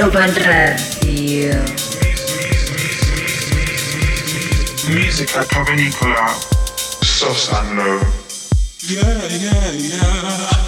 Urban Radio. Musica povenicola, Sosanlo. Yeah, yeah, yeah.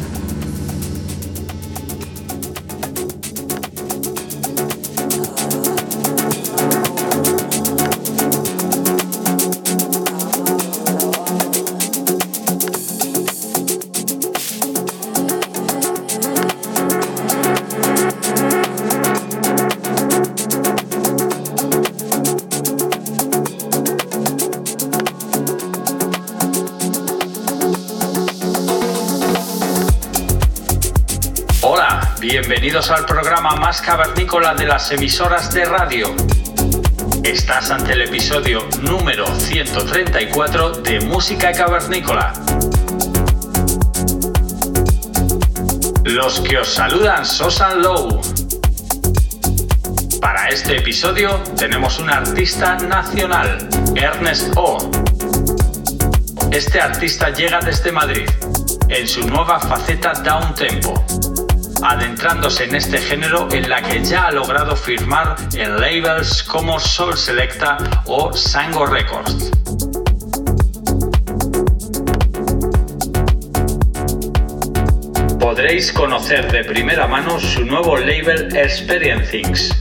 Bienvenidos al programa más cavernícola de las emisoras de radio. Estás ante el episodio número 134 de Música Cavernícola. Los que os saludan Sosan Low. Para este episodio tenemos un artista nacional, Ernest O. Este artista llega desde Madrid, en su nueva faceta down tempo adentrándose en este género en la que ya ha logrado firmar en labels como Soul Selecta o Sango Records. Podréis conocer de primera mano su nuevo label Experiencings,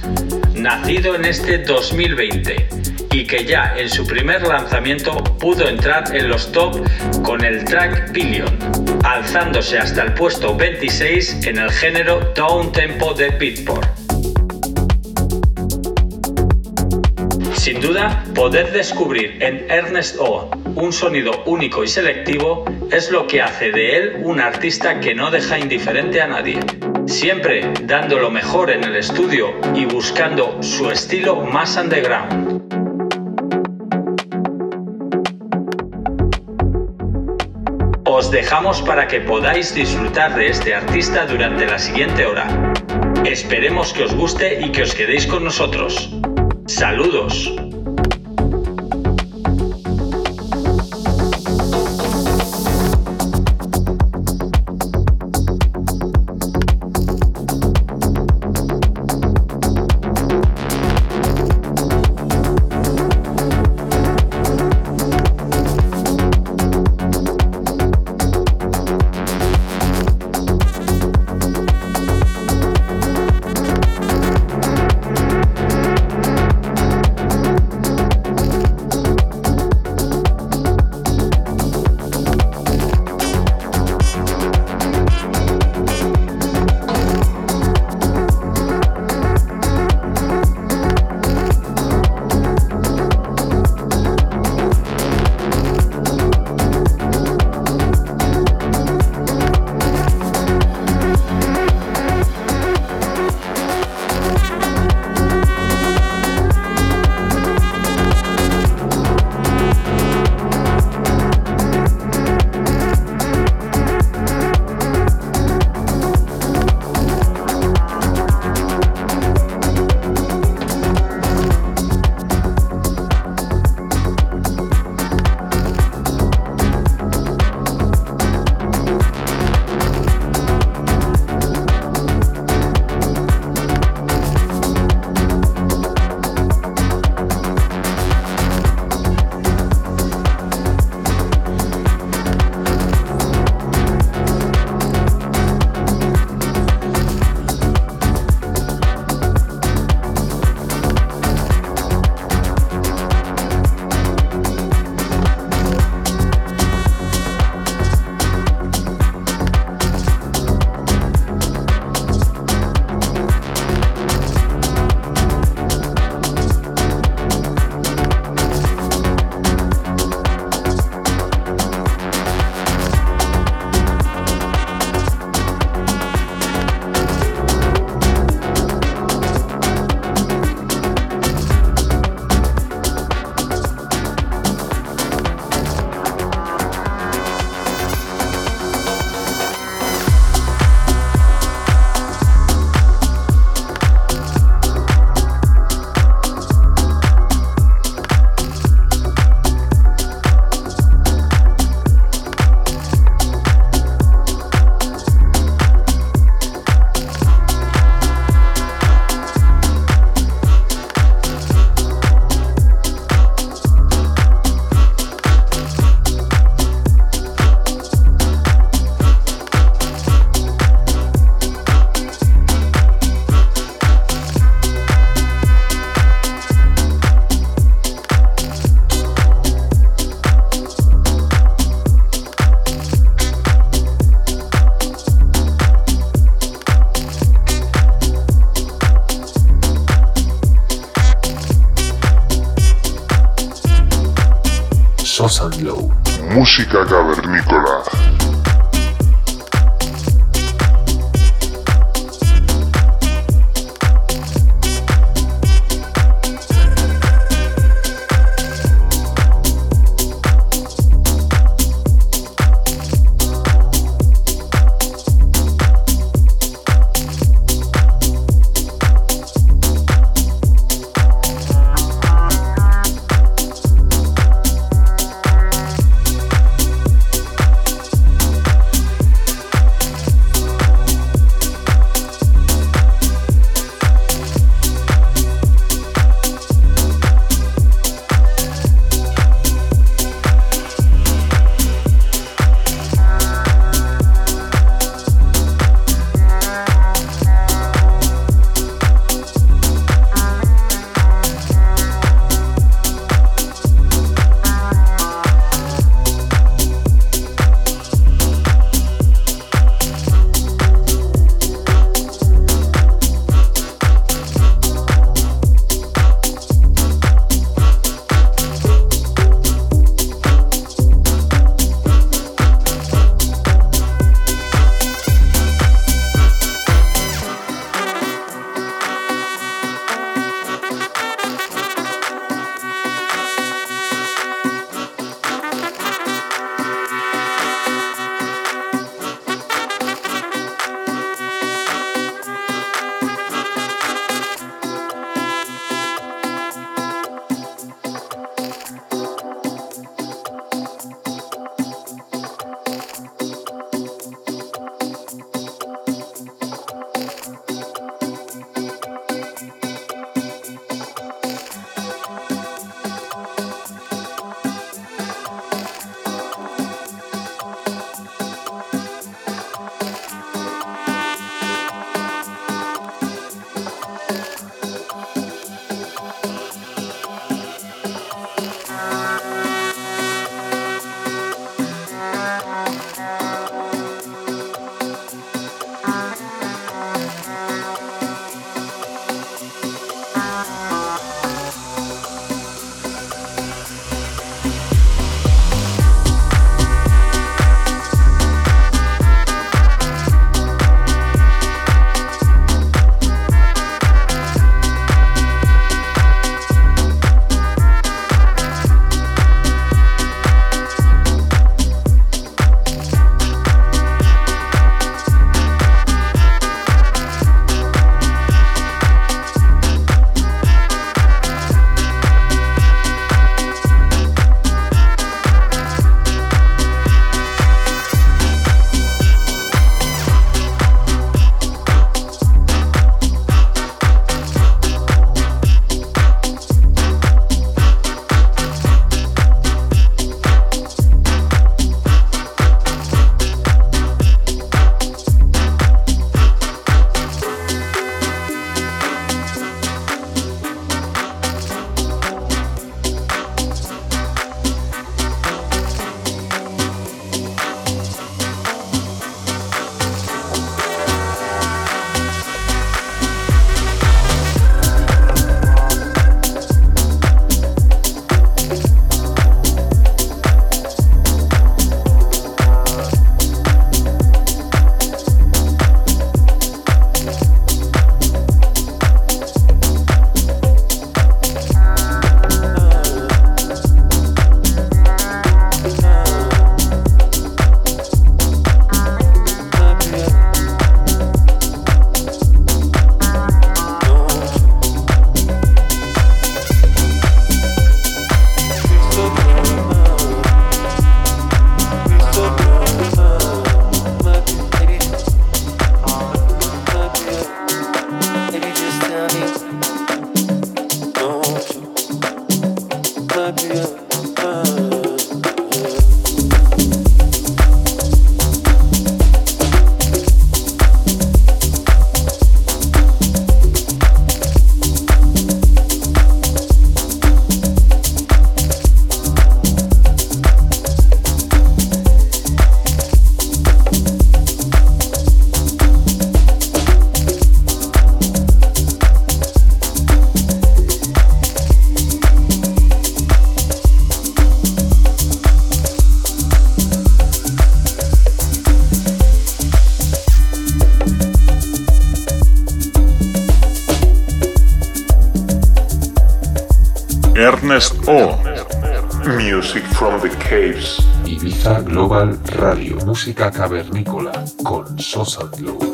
nacido en este 2020 y que ya en su primer lanzamiento pudo entrar en los top con el track Billion, alzándose hasta el puesto 26 en el género down tempo de beatport. Sin duda, poder descubrir en Ernest O un sonido único y selectivo es lo que hace de él un artista que no deja indiferente a nadie, siempre dando lo mejor en el estudio y buscando su estilo más underground. Os dejamos para que podáis disfrutar de este artista durante la siguiente hora. Esperemos que os guste y que os quedéis con nosotros. Saludos. Caves. Ibiza Global Radio, música cavernícola con Sosa Glow.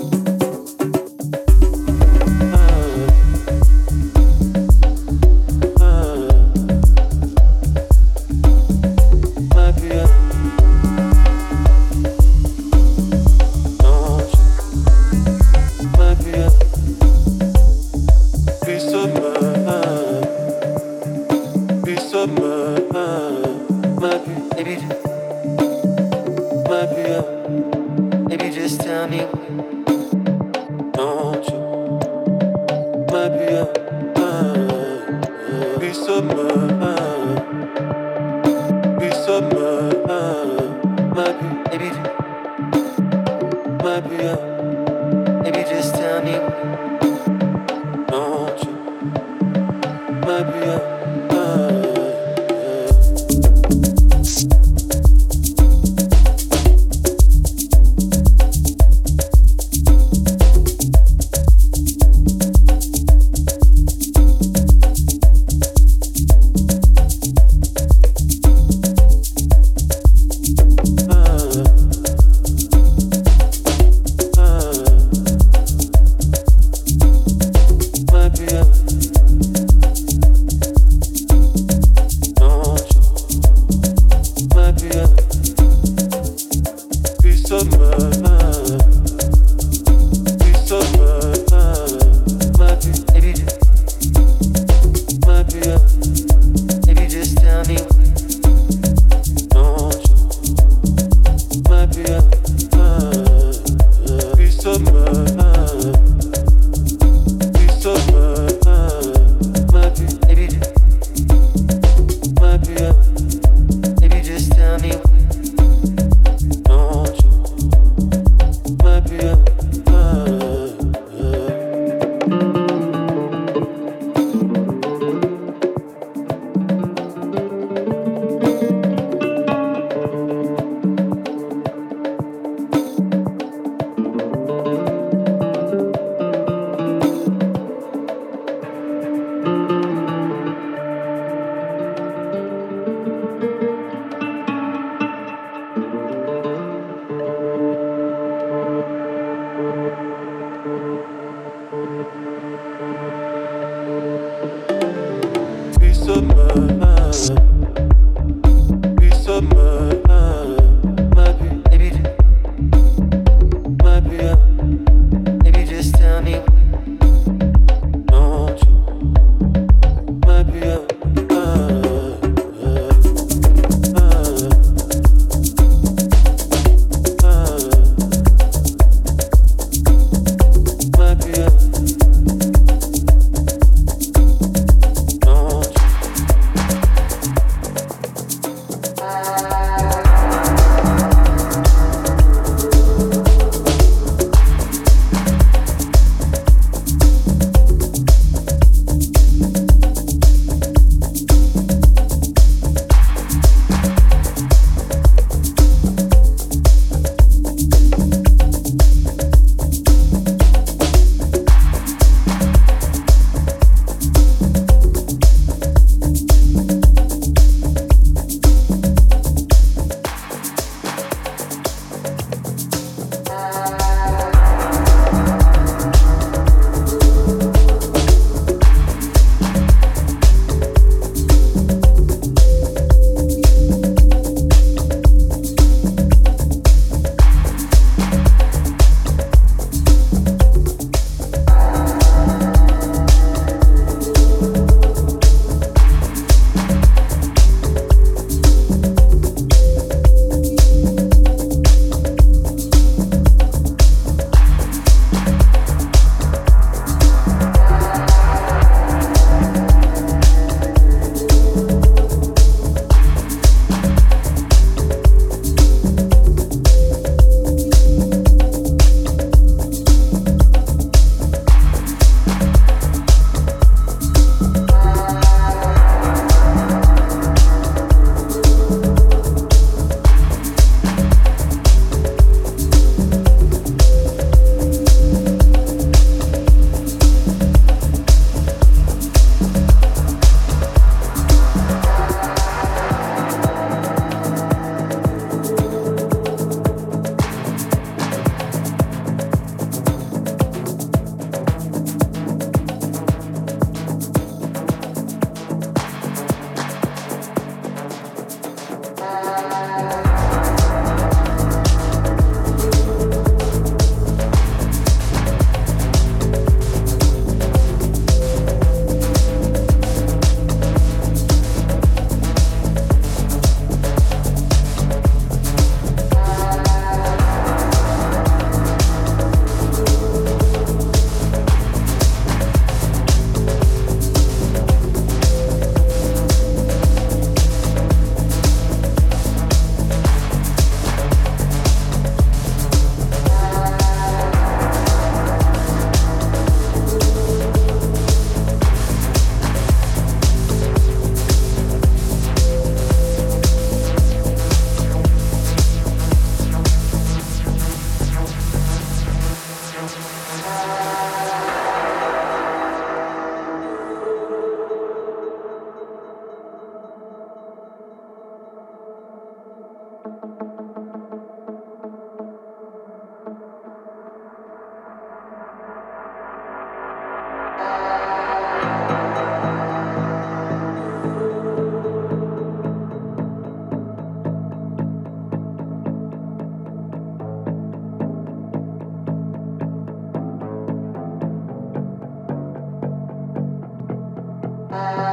Uh,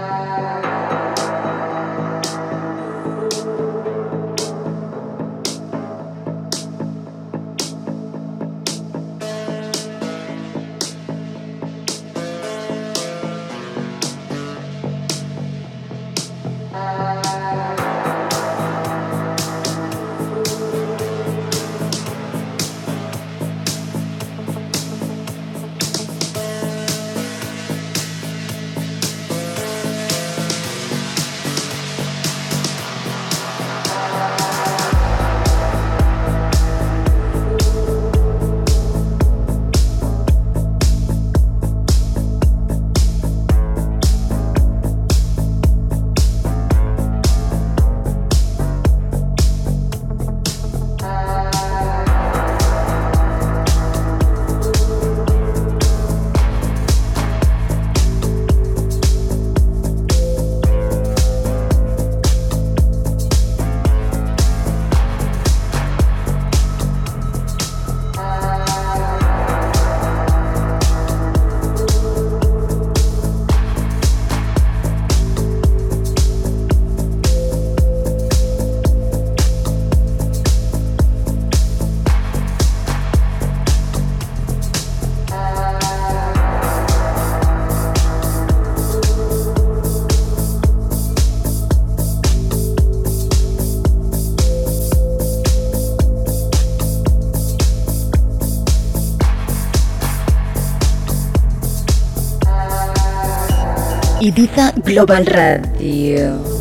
Global Radio.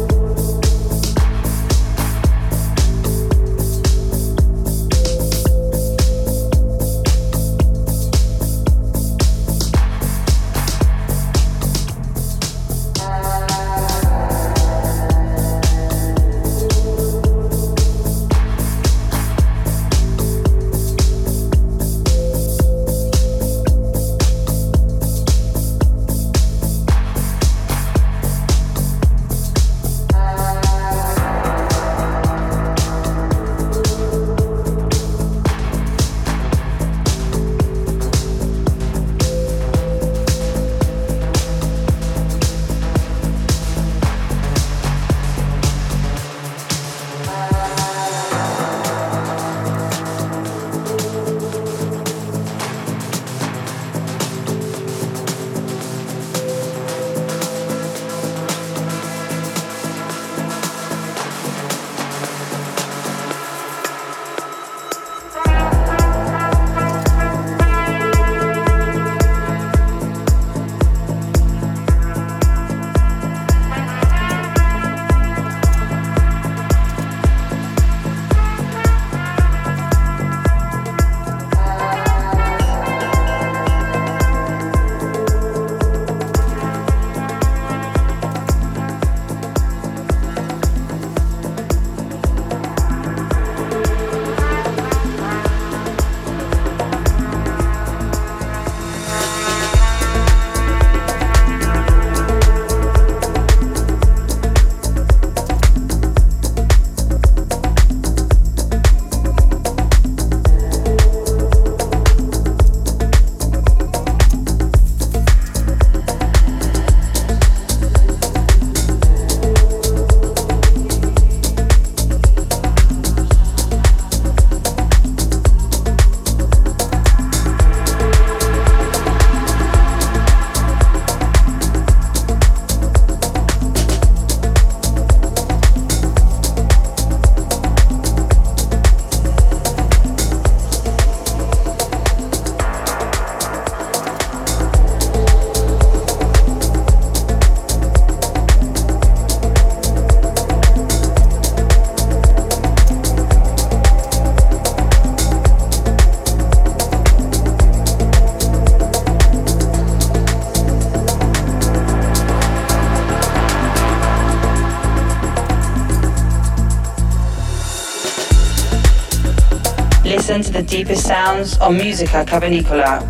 The deepest sounds on Musica Cavernicola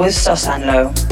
with Sosanlo.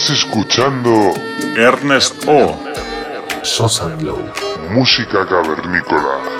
Estás escuchando Ernest O. Sosa música cavernícola.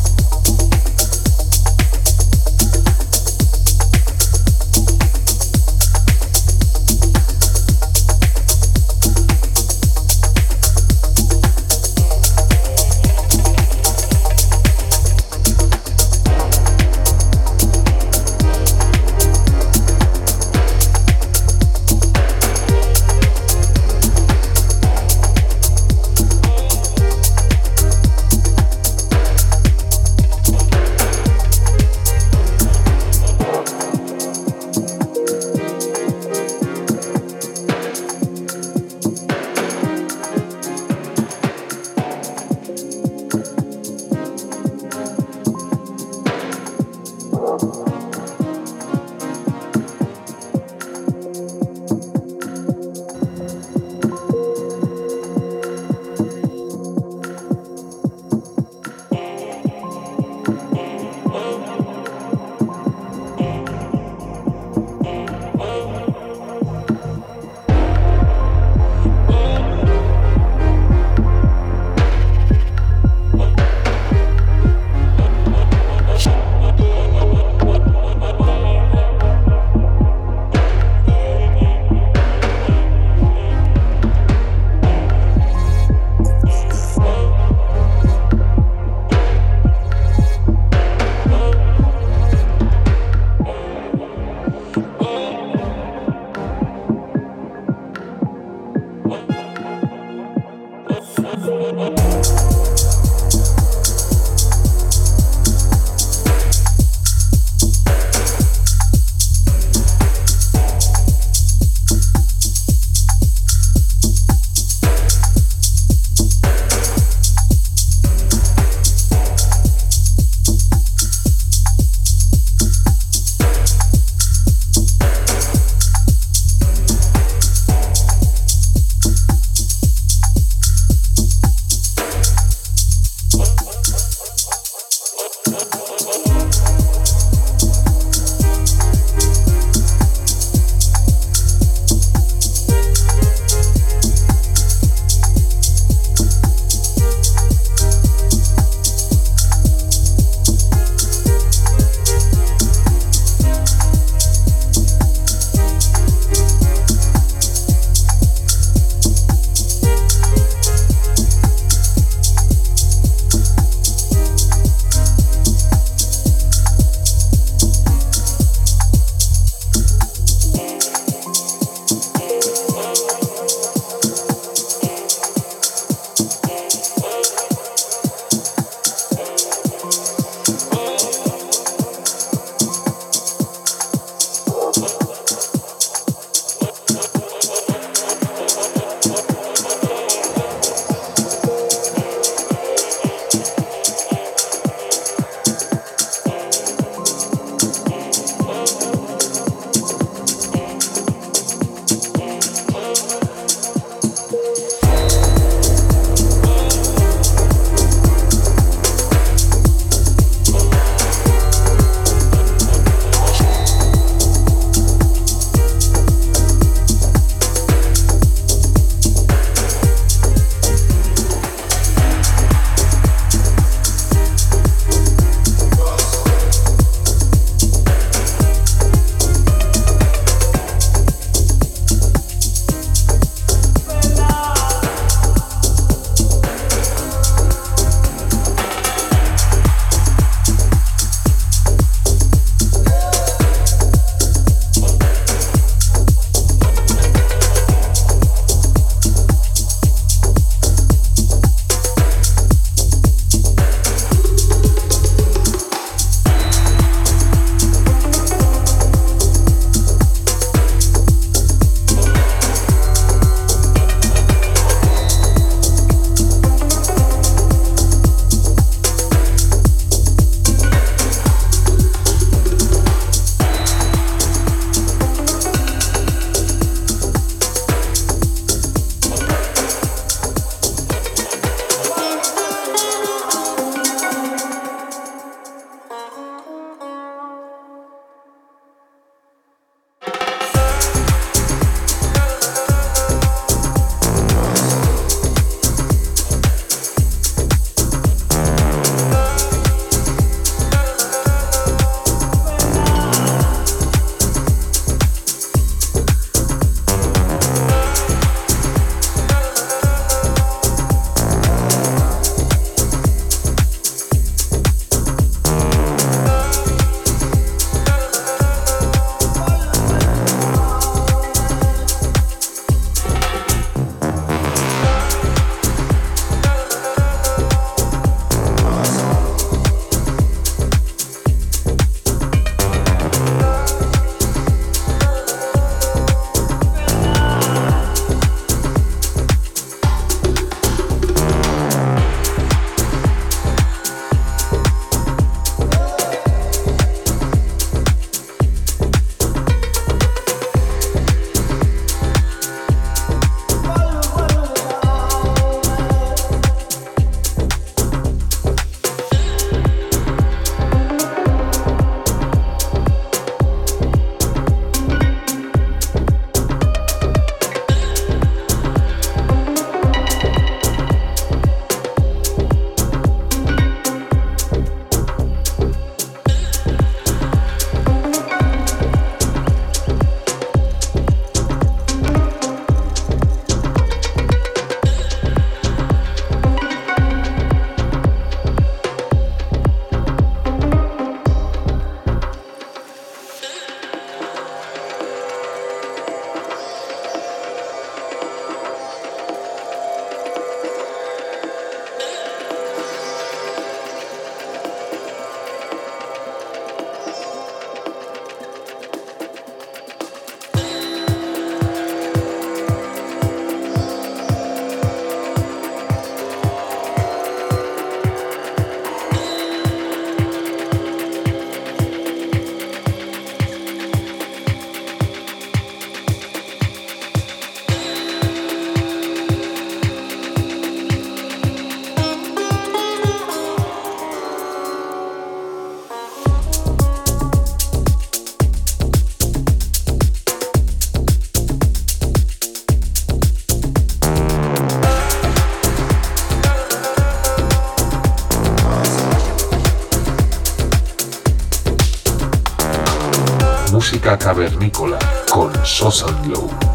Cavernícola con Sosan Glow.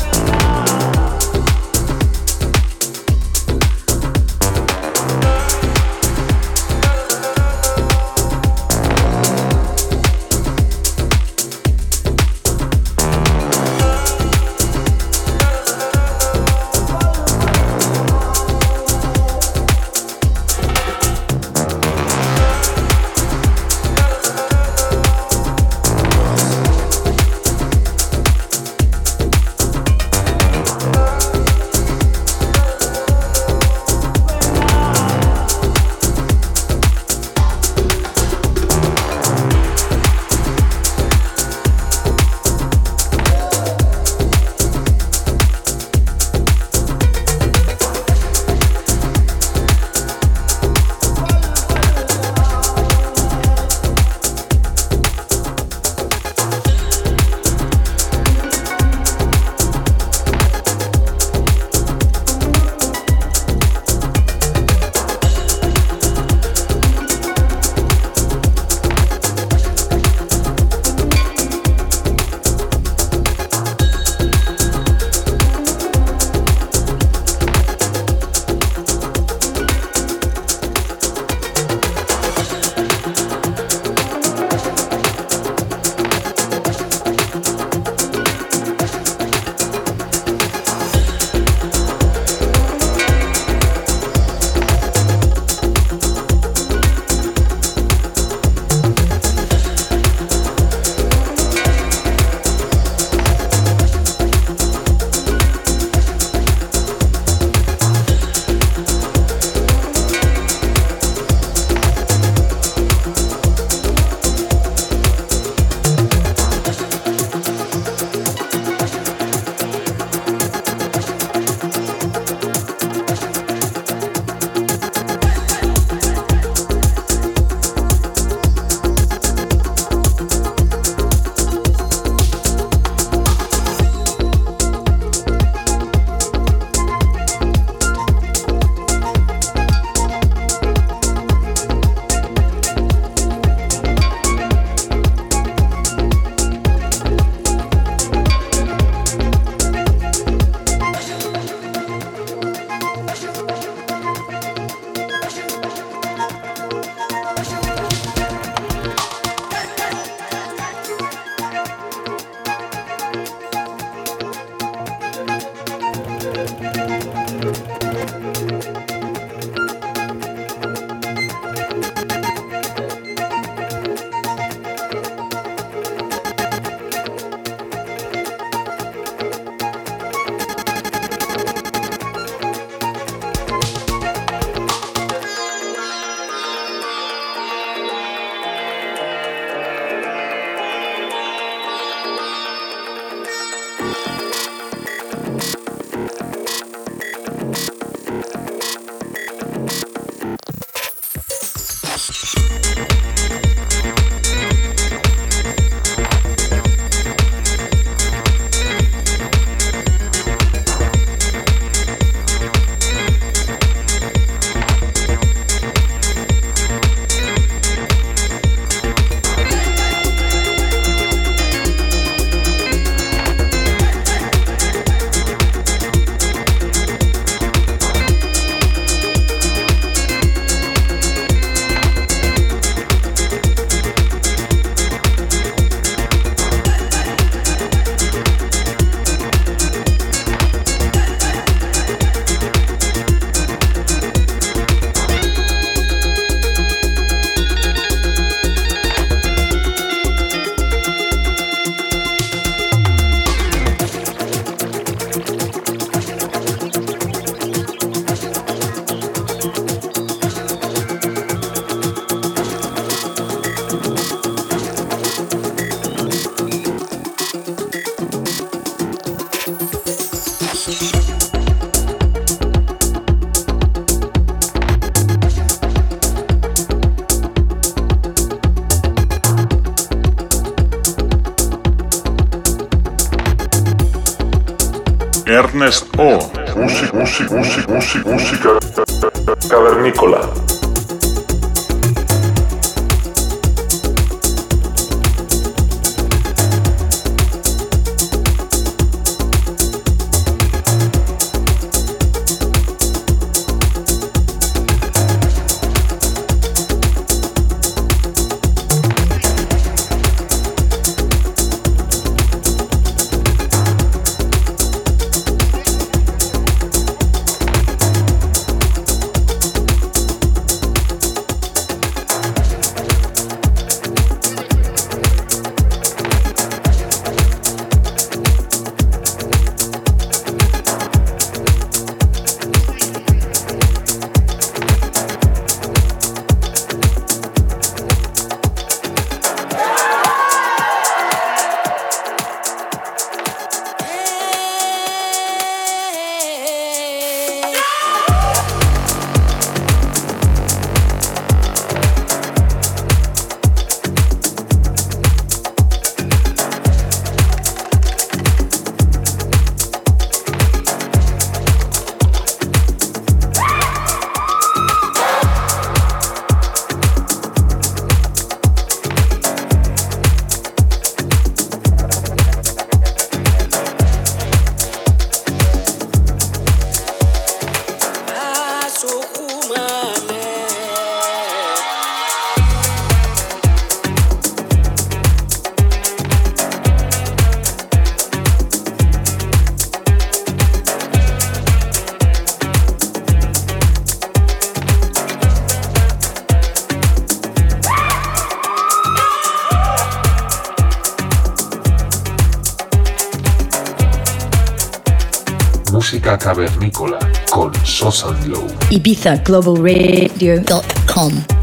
IbizaGlobalRadio.com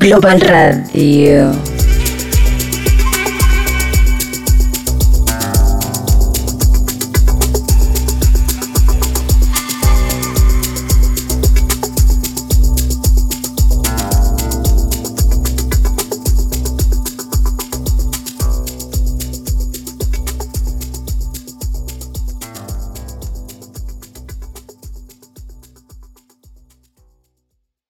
Global Radio.